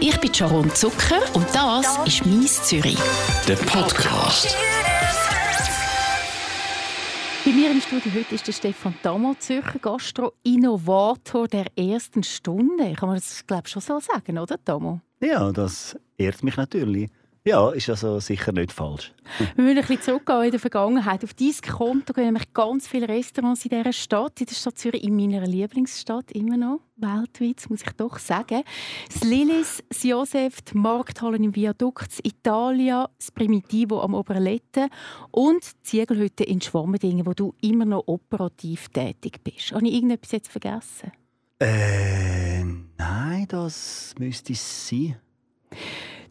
Ich bin Sharon Zucker und das ist «Mies Zürich». Der Podcast. Bei mir im Studio heute ist der Stefan Damo, Zürcher Gastro-Innovator der ersten Stunde. Kann man das, glaube ich, schon so sagen, oder, Damo? Ja, das ehrt mich natürlich. Ja, ist also sicher nicht falsch. Wir müssen ein bisschen zurückgehen in der Vergangenheit. Auf dieses Konto gehen nämlich ganz viele Restaurants in dieser Stadt, in der Stadt Zürich, in meiner Lieblingsstadt immer noch, weltweit, muss ich doch sagen. Das Lilis, das Josef, die Markthallen im Viadukt, das Italia, das Primitivo am Oberletten und die Ziegelhütte in Schwammendingen, wo du immer noch operativ tätig bist. Habe ich irgendetwas jetzt vergessen? Äh, nein, das müsste es sein.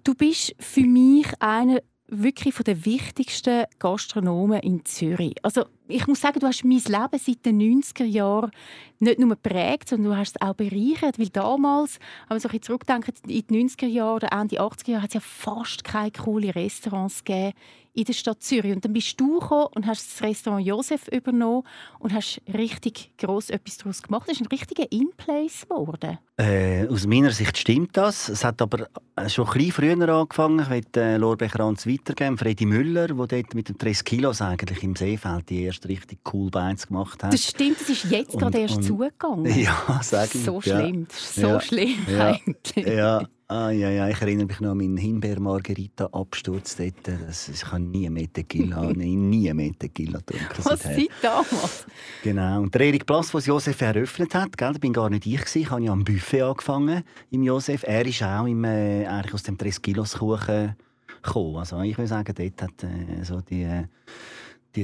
Du bist für mich einer wirklich von der wichtigsten Gastronomen in Zürich. Also ich muss sagen, du hast mein Leben seit den 90er Jahren nicht nur geprägt, sondern du hast es auch bereichert. Weil damals, wenn man so ein zurückdenkt, in den 90er Jahren oder Ende 80er Jahre, hat es ja fast keine coolen Restaurants gegeben in der Stadt Zürich. Und dann bist du gekommen und hast das Restaurant Josef übernommen und hast richtig gross etwas daraus gemacht. Das ist ein richtiger In-Place geworden. Äh, aus meiner Sicht stimmt das. Es hat aber schon ein bisschen früher angefangen. Ich möchte äh, Lorbeer-Kranz weitergeben. Freddy Müller, der dort mit den 30 Kilos eigentlich im Seefeld die erste richtig cool Beins gemacht hat. Das stimmt, das ist jetzt gerade erst und, zugegangen. Ja, sag ich. So schlimm, ja. so ja. schlimm ja. eigentlich. Ja. Ah, ja, ja, ich erinnere mich noch an meinen Himbeer-Margarita-Absturz dort. Das, ich habe nie mehr Tequila, nie mehr Tequila getrunken. Was seit damals? Genau. Und der Erik Plass, der Josef eröffnet hat, gell, das bin gar nicht ich gewesen. Ich habe ja am Buffet angefangen im Josef. Er ist auch im, äh, eigentlich aus dem 3 Kilos Kuchen gekommen. Also ich würde sagen, dort hat äh, so die äh,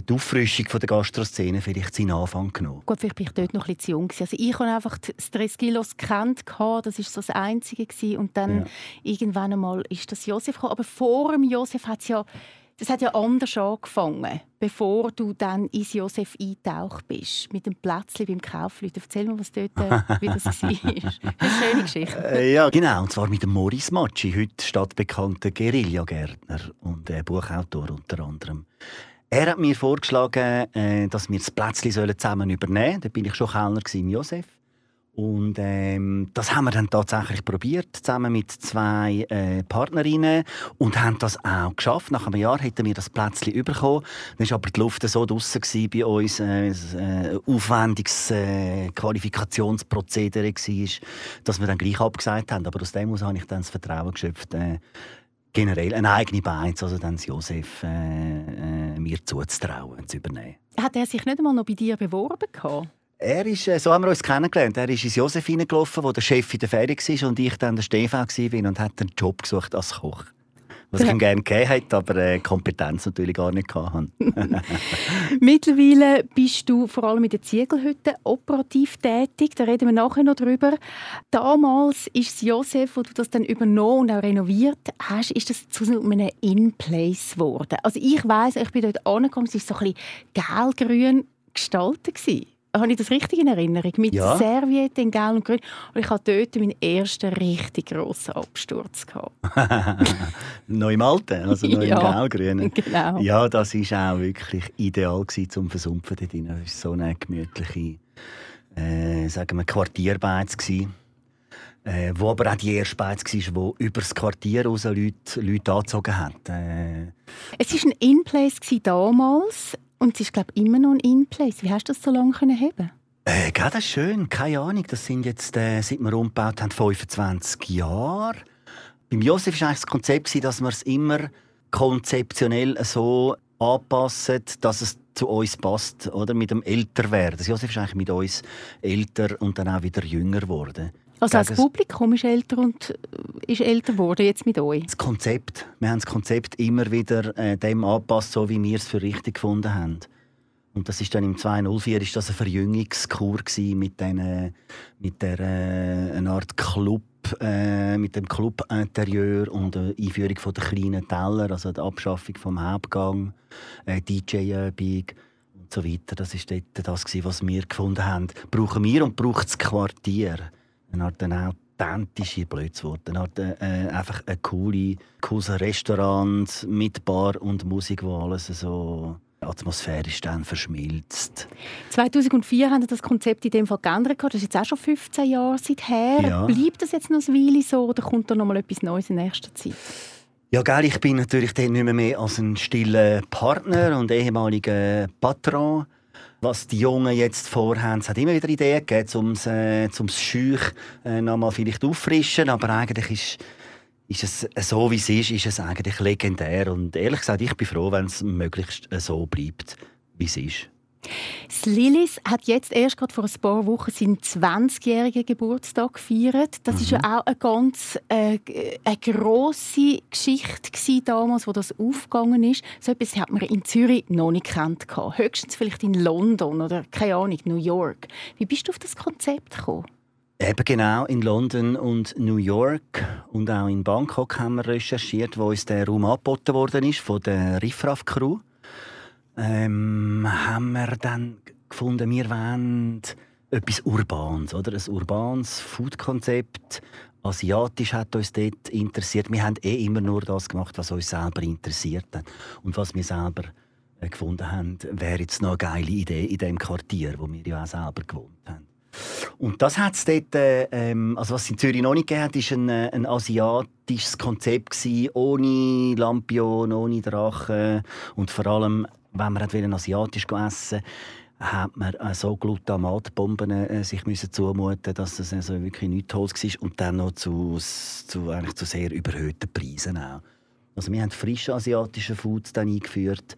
die Auffrischung von der Gastroszene vielleicht seinen Anfang genommen. Gut, vielleicht bin ich dort noch ein bisschen zu jung. Also ich habe einfach das 30 Kilos gekannt, das war so das Einzige. Und dann ja. irgendwann einmal ist das Josef gekommen. Aber vor dem Josef hat es ja das hat ja anders angefangen, bevor du dann ins Josef eingetaucht bist, mit dem Plätzchen beim Kaufleuten. Erzähl mal, was dort, äh, wie das war. Eine schöne Geschichte. Äh, ja, genau. Und zwar mit dem Morris Matschi, heute stadtbekannter Guerillagärtner und äh, Buchautor unter anderem. Er hat mir vorgeschlagen, äh, dass wir das Plätzchen zusammen übernehmen sollen. Da bin ich schon Kellner im Josef. Und ähm, das haben wir dann tatsächlich probiert, zusammen mit zwei äh, Partnerinnen und haben das auch geschafft. Nach einem Jahr hätten wir das Plätzchen bekommen. Dann war aber die Luft so draussen bei uns, äh, äh, aufwendiges äh, Qualifikationsprozedere war, dass wir dann gleich abgesagt haben. Aber aus dem aus habe ich dann das Vertrauen geschöpft, äh, generell eine eigene Beiz, also dann Josef äh, äh, mir zuzutrauen, zu übernehmen. Hat er sich nicht einmal noch bei dir beworben? Gehabt? Er ist, äh, so haben wir uns kennengelernt. Er ist ins Josef hineingelaufen, wo der Chef in der Ferien war und ich dann der Stefan war und hat einen Job gesucht als Koch. Was ich ihm gerne gegeben hätte, aber äh, Kompetenz natürlich gar nicht hatte. Mittlerweile bist du vor allem in der Ziegelhütte operativ tätig. Da reden wir nachher noch drüber. Damals ist es Josef, wo du das dann übernommen und auch renoviert hast, ist das zu einem In-Place geworden. Also ich weiß, ich bin dort angekommen, es war so ein bisschen gelb-grün gestaltet habe ich das richtig in Erinnerung? Mit ja. Serviette in Gelb und Grün. Und ich hatte dort meinen ersten richtig grossen Absturz. noch im Alten, also noch ja, im Gelb-Grün. Genau. Ja, das war auch wirklich ideal zum Versumpfen dort drin. Es war so eine gemütliche äh, sagen wir, Quartierbeiz. Äh, wo aber auch die erste Beiz war, die über das Quartier raus Leute, Leute angezogen hat. Äh, es war ein In-Place damals. Und es ist, glaube ich, immer noch In-Place. Wie hast du das so lange können haben? Äh, das ist schön. Keine Ahnung. Das sind jetzt, äh, seit wir umgebaut haben, 25 Jahre. Beim Josef war das Konzept, dass wir es immer konzeptionell so anpassen, dass es zu uns passt, oder? Mit dem Älterwerden. Josef ist eigentlich mit uns älter und dann auch wieder jünger geworden. Also das Publikum ist älter und äh, ist älter geworden jetzt mit euch? Das Konzept. Wir haben das Konzept immer wieder äh, dem angepasst, so wie wir es für richtig gefunden haben. Und das ist dann im 204 ist das eine Verjüngungskur mit, den, mit der äh, eine Art Club äh, mit dem Club-Interieur und der Einführung von der kleinen Teller, also der Abschaffung vom Hauptgang, äh, DJ-Übung und so weiter. Das ist dort das, was wir gefunden haben. Brauchen wir und braucht das Quartier eine Art eine authentische Blödswort. Eine Art äh, einfach ein coole, cooles Restaurant mit Bar und Musik, wo alles so atmosphärisch dann verschmilzt. 2004 haben Sie das Konzept in dem Fall geändert. Das ist jetzt auch schon 15 Jahre seither. Ja. Bleibt das jetzt noch ein Weile so oder kommt da noch mal etwas Neues in nächster Zeit? Ja, gell, ich bin natürlich dann nicht mehr, mehr als ein stiller Partner und ehemaliger Patron. Was die Jungen jetzt vorhaben, es hat immer wieder Ideen gegeben, um es äh, Scheuch äh, noch mal vielleicht auffrischen, aber eigentlich ist ist es äh, so, wie es ist, ist es eigentlich legendär. Und ehrlich gesagt, ich bin froh, wenn es möglichst äh, so bleibt, wie es ist. Das Lilis hat jetzt erst gerade vor ein paar Wochen seinen 20-jährigen Geburtstag gefeiert. Das mhm. ist ja mhm. auch eine ganz äh, eine grosse Geschichte damals, wo das aufgegangen ist. So etwas hat man in Zürich noch nicht kennt. Höchstens vielleicht in London oder keine Ahnung, New York. Wie bist du auf das Konzept gekommen? Eben genau, in London und New York und auch in Bangkok haben wir recherchiert, wo uns der Raum angeboten worden ist von der Riffraff Crew. Ähm, haben wir dann gefunden, wir wollen etwas Urbanes, oder? Ein urbanes Food-Konzept. Asiatisch hat uns dort interessiert. Wir haben eh immer nur das gemacht, was uns selber interessiert hat. Und was wir selber äh, gefunden haben, wäre jetzt noch eine geile Idee in dem Quartier, wo wir ja auch selber gewohnt haben. Und das hat es dort, äh, ähm, also was es in Zürich noch nicht gegeben hat, ist ein, äh, ein asiatisches Konzept gewesen, ohne Lampion, ohne Drachen und vor allem, wenn man einen asiatisch essen hat man äh, so Glutamatbomben äh, sich müssen zumuten, dass es also wirklich nichts Tolles war und dann noch zu, zu, eigentlich zu sehr überhöhten Preisen auch. Also wir haben frische asiatische Foods dann eingeführt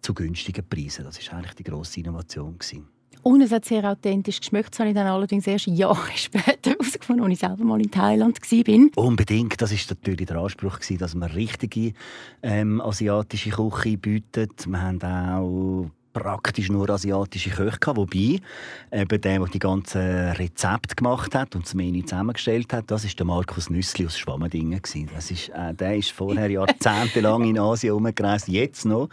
zu günstigen Preisen. Das war eigentlich die grosse Innovation gewesen. Und es hat sehr authentisch geschmeckt. Das habe ich dann allerdings erst Jahre später herausgefunden, als ich selber mal in Thailand war. Unbedingt. Das war natürlich der Anspruch, dass man richtige ähm, asiatische Küche bietet. Wir haben auch praktisch nur asiatische Köche gehabt, wobei eben der, der die ganzen Rezepte gemacht hat und das Menü zusammengestellt hat, das ist der Markus Nüssli aus Schwammendingen Das ist, äh, der ist vorher jahrzehntelang in Asien umgereist, jetzt noch.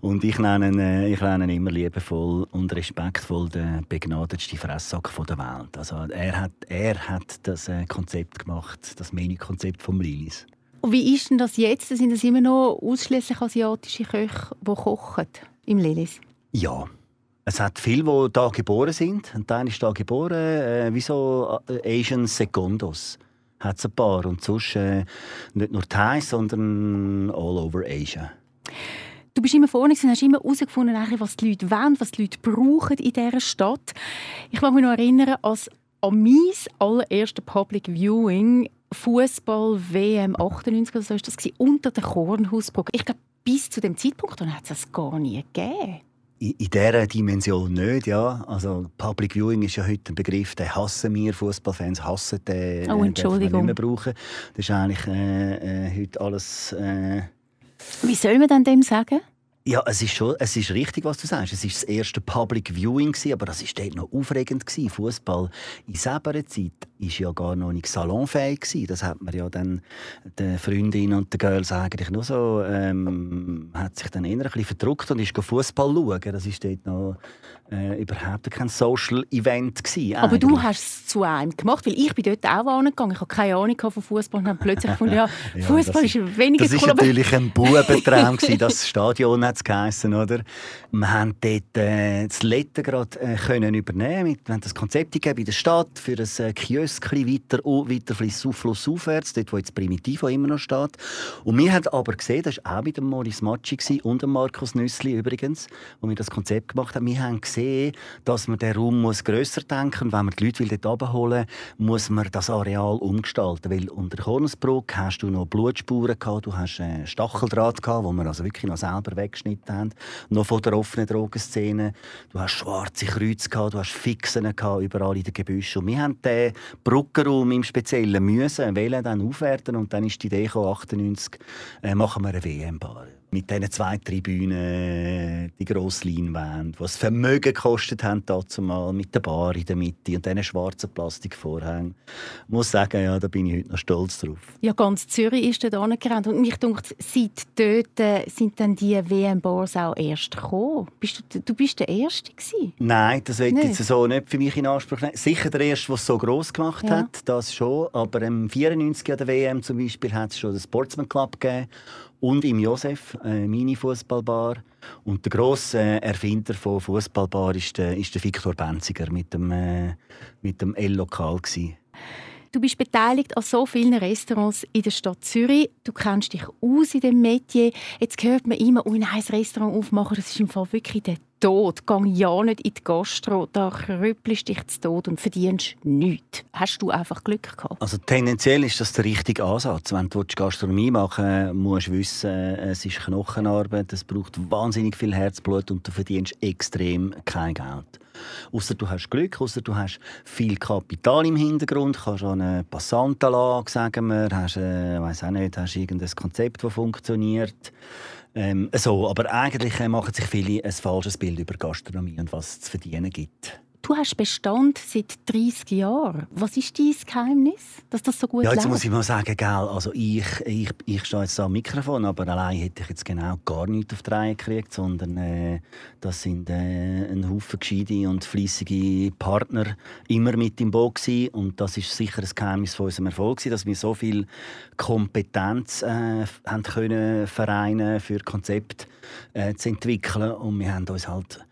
Und ich nenne ihn, äh, ich nenne immer liebevoll und respektvoll den begnadetsten Fresssack der Welt. Also er hat, er hat das äh, Konzept gemacht, das Menükonzept vom Lilis. Und wie ist denn das jetzt? Sind das immer noch ausschließlich asiatische Köche, die kochen im Lilis? Ja. Es hat viele, die hier geboren sind. Ein Teil ist hier geboren, äh, wie so äh, Asian Secondos. Hat es ein paar. Und sonst äh, nicht nur Thai, sondern all over Asia. Du bist immer vorne und hast immer herausgefunden, was die Leute wollen, was die Leute brauchen in dieser Stadt. Ich mag mich noch erinnern, als an mein allererstes Public Viewing Fußball WM 98 oder so ist das unter der Kornhausbrücke. Ich glaube, bis zu dem Zeitpunkt hat es das gar nie gegeben in, dieser Dimension nicht, ja. Also Public Viewing ist ja heute ein Begriff, den hassen wir Fußballfans, hassen den, oh, Entschuldigung. nicht mehr brauchen. Das ist eigentlich äh, äh, heute alles. Äh... Wie soll man denn dem sagen? Ja, es ist schon, es ist richtig, was du sagst. Es war das erste Public Viewing aber das war dort noch aufregend Fußball in selber Zeit ist ja gar noch nicht salonfähig gewesen. Das hat man ja dann den Freundinnen und den Girls eigentlich nur so, ähm, hat sich dann eher ein bisschen verdruckt und ist Fußball schauen. Das ist dort noch äh, überhaupt kein Social Event gewesen. Aber eigentlich. du hast es zu einem gemacht, weil ich bin dort auch angegangen. Ich habe keine Ahnung von Fußball und habe plötzlich gefunden, ja, ja Fußball ist, ist weniger Das cool, natürlich ein Bubentraum Das Stadion hat es geheißen, oder? Wir haben dort äh, das Letten gerade äh, können übernehmen. Wir haben das Konzept gegeben in der Stadt für ein äh, Kiosk weiter, weiter Fluss aufwärts, dort wo jetzt Primitivo immer noch steht. Und wir haben aber gesehen, das war auch mit dem Maurice Matschi und dem Markus Nüssli übrigens, wo wir das Konzept gemacht haben. Wir haben gesehen, dass man den Raum muss grösser denken muss. Wenn man die Leute will dort abholen muss man das Areal umgestalten. Weil unter Kornesbruck hast du noch Blutspuren gehabt, du hast äh, Stacheldraht gehabt, wo wir also wirklich noch selber weggeschnitten haben. Noch von der offenen Drogenszene. Du hast schwarze Kreuze gehabt, du hast Fixen gehabt, überall in den Gebüschen. Und wir haben den Brückenraum im Speziellen müssen, wählen, dann aufwerten und dann ist die Idee gekommen, 98 äh, machen wir eine WM-Bar mit diesen zwei Tribünen, die grosse Leinwand, was Vermögen gekostet haben dazu mal mit der Bar in der Mitte und diesen schwarzen Plastikvorhängen. Ich muss sagen, ja, da bin ich heute noch stolz drauf. Ja, ganz Zürich ist dort angerannt und mich denkt, seit dort äh, sind dann die WM-Bars auch erst gekommen. Bist du, du bist der Erste gewesen? Nein, das ich jetzt so nicht für mich in Anspruch nehmen. Sicher der Erste, der es so gross gemacht ja. hat, das schon. Aber im 94 an der WM zum Beispiel hat es schon den Sportsman Club gegeben und im Josef, äh, meine Fußballbar. Und der grosse äh, Erfinder von Fußballbar ist der, ist der Viktor Benziger mit dem, äh, mit dem L-Lokal. Du bist beteiligt an so vielen Restaurants in der Stadt Zürich. Du kennst dich aus in dem Metier. Jetzt hört man immer, oh, ein Restaurant aufmachen, das ist im Fall wirklich der Tod. Geh ja nicht in die Gastro, da krüppelst dich zu Tod und verdienst nichts. Hast du einfach Glück gehabt? Also tendenziell ist das der richtige Ansatz. Wenn du Gastronomie machen willst, musst du wissen, es ist Knochenarbeit, es braucht wahnsinnig viel Herzblut und du verdienst extrem kein Geld. Außer du hast Glück, außer du hast viel Kapital im Hintergrund, kannst an eine Passantenlage, sagen wir, hast, äh, weiß auch nicht, hast irgendein Konzept, das funktioniert. Ähm, so, aber eigentlich äh, machen sich viele ein falsches Bild über Gastronomie und was es zu verdienen gibt. Du hast Bestand seit 30 Jahren. Was ist dein Geheimnis, dass das so gut Ja, jetzt läuft? muss ich mal sagen, gell, also ich, ich, ich stehe jetzt am Mikrofon, aber allein hätte ich jetzt genau gar nichts auf die Reihe gekriegt, sondern äh, das sind äh, ein Haufen gescheite und fleissige Partner immer mit im Boot gewesen. und das ist sicher ein Geheimnis von unserem Erfolg dass wir so viel Kompetenz äh, haben können vereinen für Konzept äh, zu entwickeln und wir haben uns halt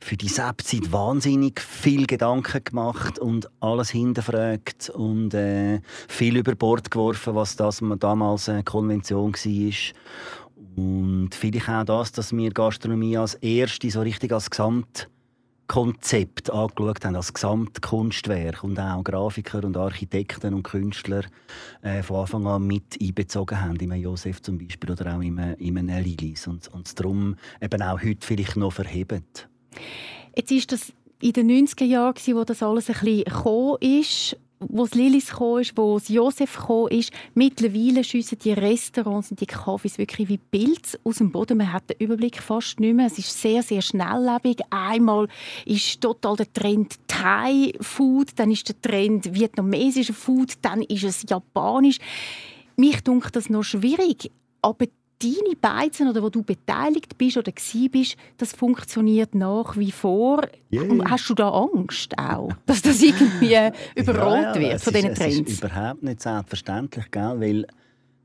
für die Zeit wahnsinnig viel Gedanken gemacht und alles hinterfragt und äh, viel über Bord geworfen, was das damals eine Konvention war. Und vielleicht auch das, dass wir Gastronomie als erste so richtig als Gesamtkonzept angeschaut haben, als Gesamtkunstwerk und auch Grafiker und Architekten und Künstler äh, von Anfang an mit einbezogen haben, im Josef zum Beispiel oder auch im, im Lilis und, und darum eben auch heute vielleicht noch verhebt. Jetzt ist das in den 90er Jahren, wo das alles ein bisschen gekommen ist, wo Lilis gekommen ist, wo Josef gekommen ist. Mittlerweile schiessen die Restaurants und die Cafés wirklich wie Pilz aus dem Boden. Man hat den Überblick fast nicht mehr. Es ist sehr, sehr schnelllebig. Einmal ist total der Trend Thai-Food, dann ist der Trend vietnamesischer Food, dann ist es japanisch. Mich dunkt das noch schwierig, aber deine Beizen oder wo du beteiligt bist oder bist, das funktioniert nach wie vor. Yeah. Hast du da Angst auch, dass das irgendwie überrollt ja, ja, wird von diesen Trends? Das ist überhaupt nicht selbstverständlich, gell? weil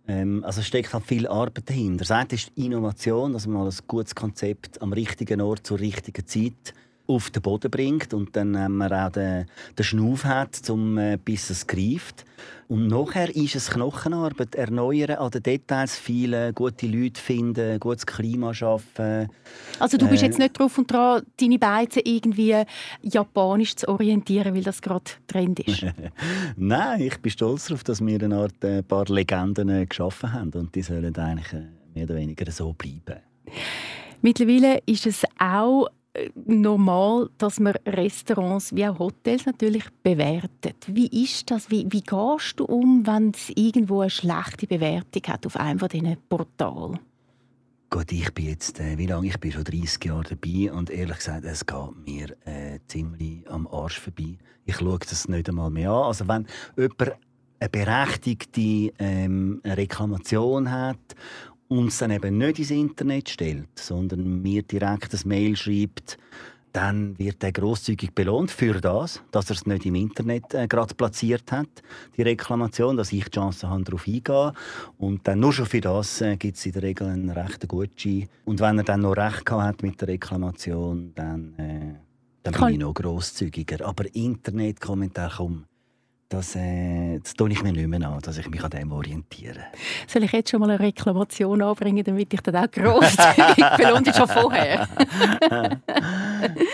ähm, also steckt halt viel Arbeit dahinter. Das eine ist Innovation, dass man ein gutes Konzept am richtigen Ort zur richtigen Zeit auf den Boden bringt und dann haben wir auch den, den Schnuff hat, zum, äh, bis es greift. Und nachher ist es Knochenarbeit, erneuern an den Details, viele gute Leute finden, gutes Klima schaffen. Also du bist äh, jetzt nicht drauf und dran, deine Beizen irgendwie japanisch zu orientieren, weil das gerade Trend ist? Nein, ich bin stolz darauf, dass wir eine Art ein äh, paar Legenden äh, geschaffen haben und die sollen eigentlich äh, mehr oder weniger so bleiben. Mittlerweile ist es auch normal, dass man Restaurants wie auch Hotels natürlich bewertet. Wie ist das? Wie, wie gehst du um, wenn es irgendwo eine schlechte Bewertung hat auf einem von diesen Portalen? Ich bin jetzt, äh, wie lange? Ich bin schon 30 Jahre dabei und ehrlich gesagt, es geht mir äh, ziemlich am Arsch vorbei. Ich schaue das nicht einmal mehr an. Also wenn jemand eine berechtigte ähm, Reklamation hat uns dann eben nicht ins Internet stellt, sondern mir direkt ein Mail schreibt, dann wird er großzügig belohnt für das, dass er es nicht im Internet äh, gerade platziert hat, die Reklamation, dass ich die Chance habe, darauf eingehen. Und dann nur schon für das äh, gibt es in der Regel einen rechten Gutschein. Und wenn er dann noch recht hat mit der Reklamation, dann, äh, dann bin ich noch großzügiger. Aber Internetkommentar, komm, das, äh, das tue ich mir nicht mehr an, dass ich mich an dem orientiere. Soll ich jetzt schon mal eine Reklamation anbringen, damit ich dann auch grosszügig belohnt schon vorher?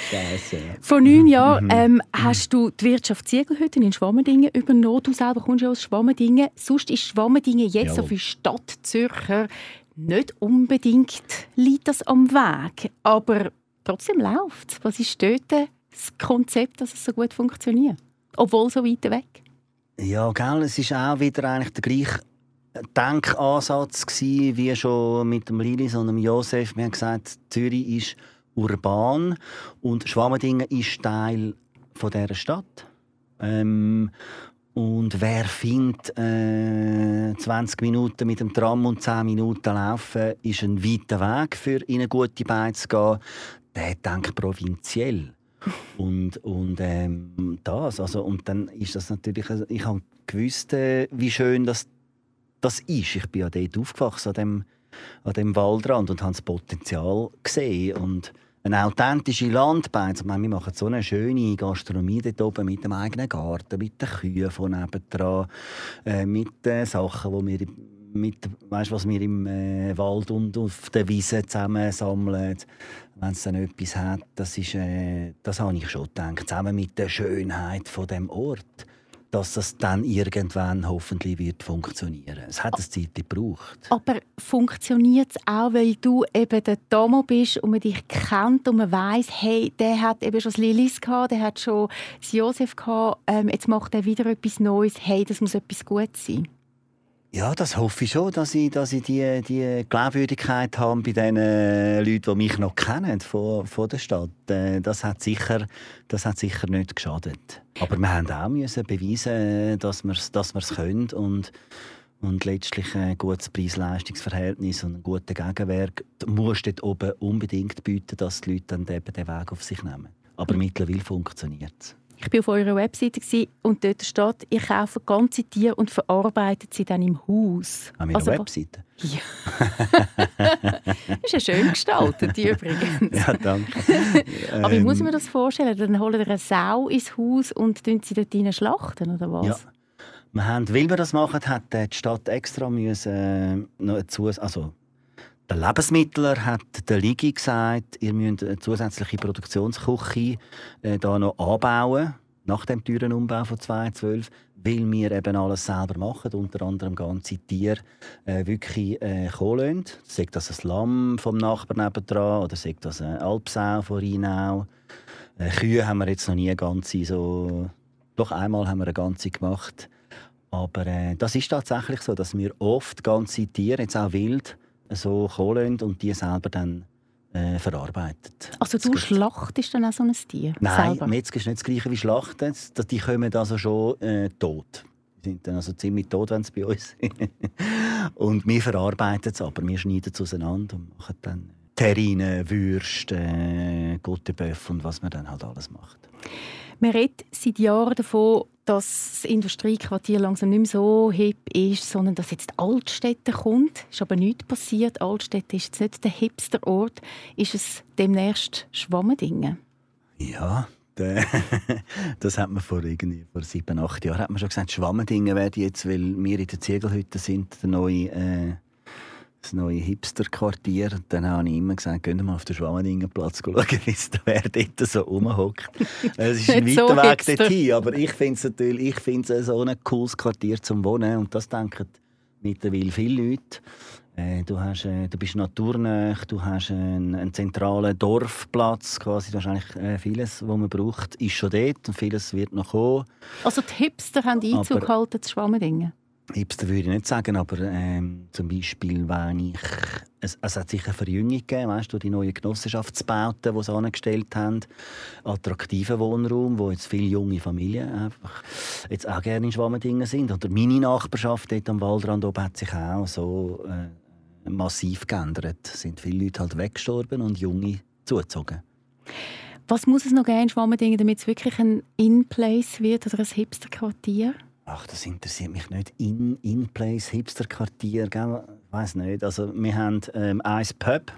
Scheiße. Vor neun Jahren mhm. ähm, hast du die Wirtschaft Ziegelhütten in Schwammendingen übernommen. Du selber kommst ja aus Schwammendingen. Sonst ist Schwammendingen jetzt ja. so für Stadt Zürcher nicht unbedingt liegt das am Weg, aber trotzdem läuft es. Was ist dort das Konzept, dass es so gut funktioniert? Obwohl so weit weg? Ja, gell, es ist auch wieder eigentlich der gleiche Denkansatz gewesen, wie schon mit dem Lilis und dem Josef. Wir haben gesagt, Zürich ist urban und Schwammendingen ist Teil von dieser Stadt. Ähm, und wer findet, äh, 20 Minuten mit dem Tram und 10 Minuten laufen, ist ein weiter Weg für in eine gute Beine zu gehen, der denkt provinziell. Und, und ähm, das, also, und dann ist das natürlich, also, ich habe gewusst, äh, wie schön das, das ist. Ich bin ja dort aufgewachsen, an dem, an dem Waldrand und habe das Potenzial gesehen und eine authentische Landbeiz. Ich meine, wir machen so eine schöne Gastronomie dort oben mit dem eigenen Garten, mit den Kühen von nebendran, äh, mit den Sachen, die wir mit, weißt, was wir im äh, Wald und auf der Wiese zusammen sammeln. Wenn es dann etwas hat, das, ist, äh, das habe ich schon gedacht. Zusammen mit der Schönheit von dem Ort dass das dann irgendwann hoffentlich wird funktionieren. Es hat eine Zeit gebraucht. Aber funktioniert es auch, weil du eben der Tomo bist und man dich kennt und man weiß, hey, der hat eben schon das Lilis gehabt, der hat schon das Josef gehabt, ähm, jetzt macht er wieder etwas Neues. Hey, das muss etwas Gutes sein. Ja, das hoffe ich schon, dass ich, dass ich die, die Glaubwürdigkeit habe bei den Leuten, die mich noch kennen von, von der Stadt. Äh, das hat, sicher, das hat sicher nicht geschadet. Aber wir haben auch müssen beweisen, dass wir es dass können und, und letztlich ein gutes Preis-Leistungs-Verhältnis und einen guten Gegenwerk muss dort oben unbedingt bieten, dass die Leute dann eben den Weg auf sich nehmen. Aber mittlerweile funktioniert es. Ich war auf eurer Webseite und dort steht, ihr kauft ganze Tiere und verarbeitet sie dann im Haus. An meiner also, Webseite? Ja. das ist ja schön gestaltet, die übrigens. ja, danke. Aber wie muss ich mir das vorstellen? Dann holen ihr eine Sau ins Haus und sie dort rein schlachten, oder was? Ja. Wir haben, weil wir das machen, hat die Stadt extra müssen, äh, noch zu, also der Lebensmittler hat der Ligi gesagt, ihr müsst eine zusätzliche Produktionsküche äh, da noch anbauen, nach dem teuren Umbau von 2012, weil wir eben alles selber machen, unter anderem ganze Tiere äh, wirklich äh, kommen lassen. Das ein Lamm vom Nachbarn nebenan oder sagt das eine Alpsau von Rheinau. Äh, Kühe haben wir jetzt noch nie ganze so... Doch einmal haben wir eine ganze gemacht. Aber äh, das ist tatsächlich so, dass wir oft ganze Tiere, jetzt auch wild, so kommen und die selber dann äh, verarbeitet. Also du schlachtest dann auch so ein Tier Nein, selber? Metzger ist nicht das gleiche wie Schlachten. Die kommen also schon äh, tot. Die sind dann also ziemlich tot, wenn sie bei uns sind. und wir verarbeiten es aber. Wir schneiden es auseinander und machen dann Terrine, Würste, äh, Gutterböff und was man dann halt alles macht. Man redet seit Jahren davon, dass das Industriequartier langsam nicht mehr so hip ist, sondern dass jetzt Altstädte kommt. Ist aber nichts passiert. Altstädte ist jetzt nicht der hipster Ort. Ist es demnächst Schwammendingen? Ja, das hat man vor, irgendwie, vor sieben, acht Jahren hat man schon gesagt, Schwammendingen werden jetzt, weil wir in der Ziegelhütte sind, der neue äh, das neue Hipster-Quartier. Dann habe ich immer gesagt, gehen wir mal auf den Schwammendingenplatz schauen, wie es da wer dort so rumhockt. es ist ein weiter so Weg dorthin, aber ich finde es natürlich ich find's so ein cooles Quartier zum Wohnen und das denken mittlerweile viele Leute. Äh, du, hast, äh, du bist naturnah, du hast einen, einen, zentralen Dorfplatz, quasi. Du hast eigentlich äh, vieles, was man braucht, ist schon dort und vieles wird noch kommen. Also die Hipster haben Einzug gehalten zu Schwammendingen? Hipster würde ich nicht sagen, aber ähm, zum Beispiel, wenn ich. Es, es hat sicher Verjüngung gegeben, weißt du, die neuen Genossenschaftsbauten, die sie angestellt haben. Attraktiven Wohnraum, wo jetzt viele junge Familien einfach jetzt auch gerne in Schwammendingen sind. Oder meine Nachbarschaft dort am Waldrand oben hat sich auch so äh, massiv geändert. Es sind viele Leute halt weggestorben und junge zugezogen. Was muss es noch geben in Schwammendingen, damit es wirklich ein In-Place wird oder ein Hipster-Quartier? Ach, das interessiert mich nicht. In, in Place, Hipster-Quartier, ich weiß nicht. Also, wir haben ähm, ein Pub.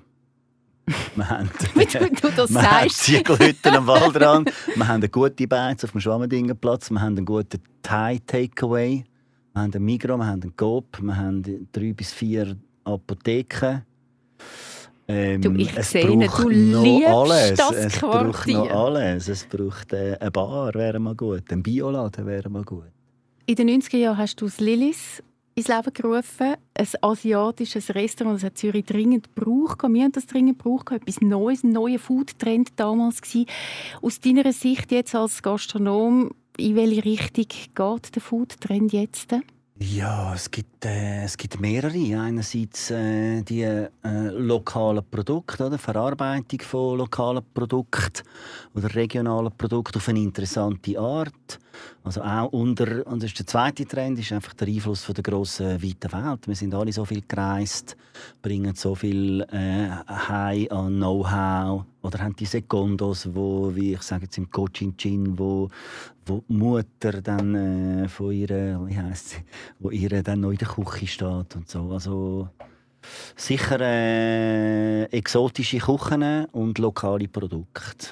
Wir haben, Wie du, du das wir sagst. haben Ziegelhütten am Waldrand. wir haben eine gute Beiz auf dem Schwammendingenplatz. Wir haben einen guten Thai-Takeaway. Wir haben einen Migros, wir haben einen Coop. Wir haben drei bis vier Apotheken. Ähm, du, ich sehe, du liebst alles. das es Quartier. braucht noch alles. Es braucht äh, eine Bar, wäre mal gut. Ein Bioladen wäre mal gut. In den 90er Jahren hast du das Lillis ins Leben gerufen, ein asiatisches Restaurant, das hat Zürich dringend gebraucht. Wir haben das dringend gebraucht, etwas Neues, ein neuer Foodtrend damals gewesen. Aus deiner Sicht jetzt als Gastronom, in welche Richtung geht der Foodtrend jetzt? Ja, es gibt, äh, es gibt mehrere. Einerseits äh, die äh, lokalen Produkte, oder? Verarbeitung von lokalen Produkten oder regionalen Produkten auf eine interessante Art. Also auch unter, und das ist der zweite Trend, ist einfach der Einfluss von der grossen, weiten Welt. Wir sind alle so viel gereist, bringen so viel äh, High an Know-how oder haben die Sekundos, wo, wie ich sage jetzt im Coaching Gin, wo, wo die Mutter dann äh, von ihrer, wie heisst sie, wo ihre dann noch in der Küche steht und so. Also sicher äh, exotische Küchen und lokale Produkte.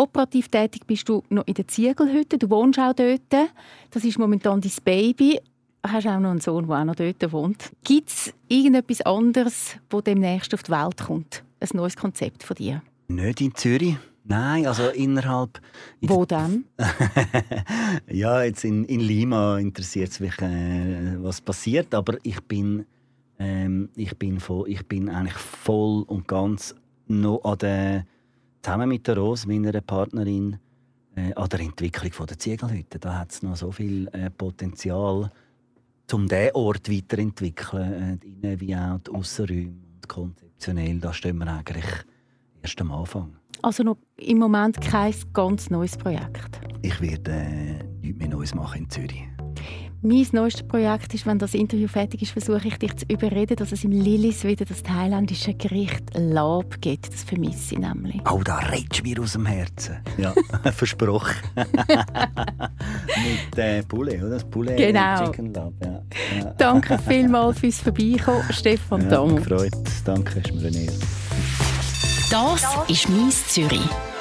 Operativ tätig bist du noch in der Ziegelhütte. Du wohnst auch dort. Das ist momentan dein Baby. Du hast auch noch einen Sohn, der auch noch dort wohnt. Gibt es irgendetwas anderes, das demnächst auf die Welt kommt? Ein neues Konzept von dir? Nicht in Zürich. Nein, also innerhalb. Wo denn? ja, jetzt in, in Lima interessiert es mich, äh, was passiert, aber ich bin, ähm, ich, bin voll, ich bin eigentlich voll und ganz noch an der, zusammen mit der Rose, meiner Partnerin, äh, an der Entwicklung der Ziegelhütte. Da hat es noch so viel äh, Potenzial, um diesen Ort weiterzuentwickeln, äh, innen wie auch die Aussenräume und konzeptionell. Da stehen wir eigentlich erst am Anfang. Also noch im Moment kein ganz neues Projekt? Ich werde äh, nichts mehr Neues machen in Zürich. Mein neuestes Projekt ist, wenn das Interview fertig ist, versuche ich dich zu überreden, dass es im Lilis wieder das thailändische Gericht Lab gibt. Das vermisse ich nämlich. Oh, da redest du mir aus dem Herzen. Ja, versprochen. Mit äh, Poulet, oder? Das Poulet genau. Chicken Lab. Ja. Ja. Danke vielmals fürs Vorbeikommen, Stefan ja, Dang. Gefreut. Danke, ist mir eine Ehre. Das ist «Mies Zürich».